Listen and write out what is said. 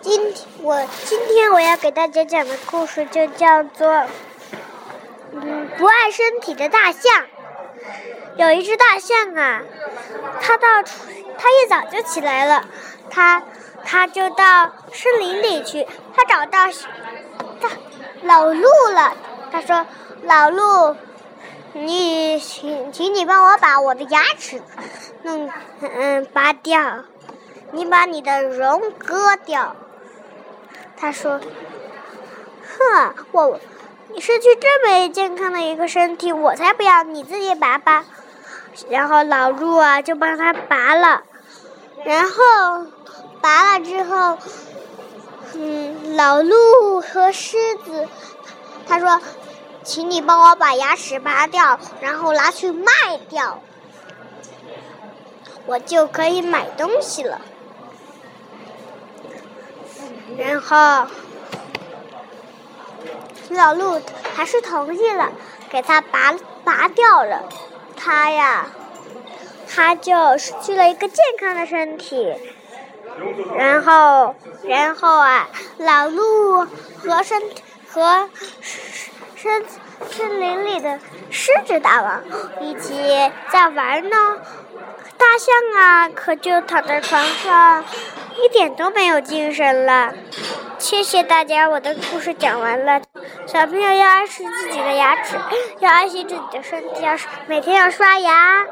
今我今天我要给大家讲的故事就叫做《嗯不爱身体的大象》。有一只大象啊，它到它一早就起来了，它它就到森林里去，它找到它老鹿了。他说：“老鹿，你请请你帮我把我的牙齿弄嗯拔掉，你把你的绒割掉。”他说：“哼，我你失去这么健康的一个身体，我才不要！你自己拔吧。”然后老鹿啊就帮他拔了，然后拔了之后，嗯，老鹿和狮子他说：“请你帮我把牙齿拔掉，然后拿去卖掉，我就可以买东西了。”然后，老鹿还是同意了，给他拔拔掉了。他呀，他就失去了一个健康的身体。然后，然后啊，老鹿和森和森森林里的狮子大王一起在玩呢。大象啊，可就躺在床上。一点都没有精神了。谢谢大家，我的故事讲完了。小朋友要爱惜自己的牙齿，要爱惜自己的身体，要每天要刷牙。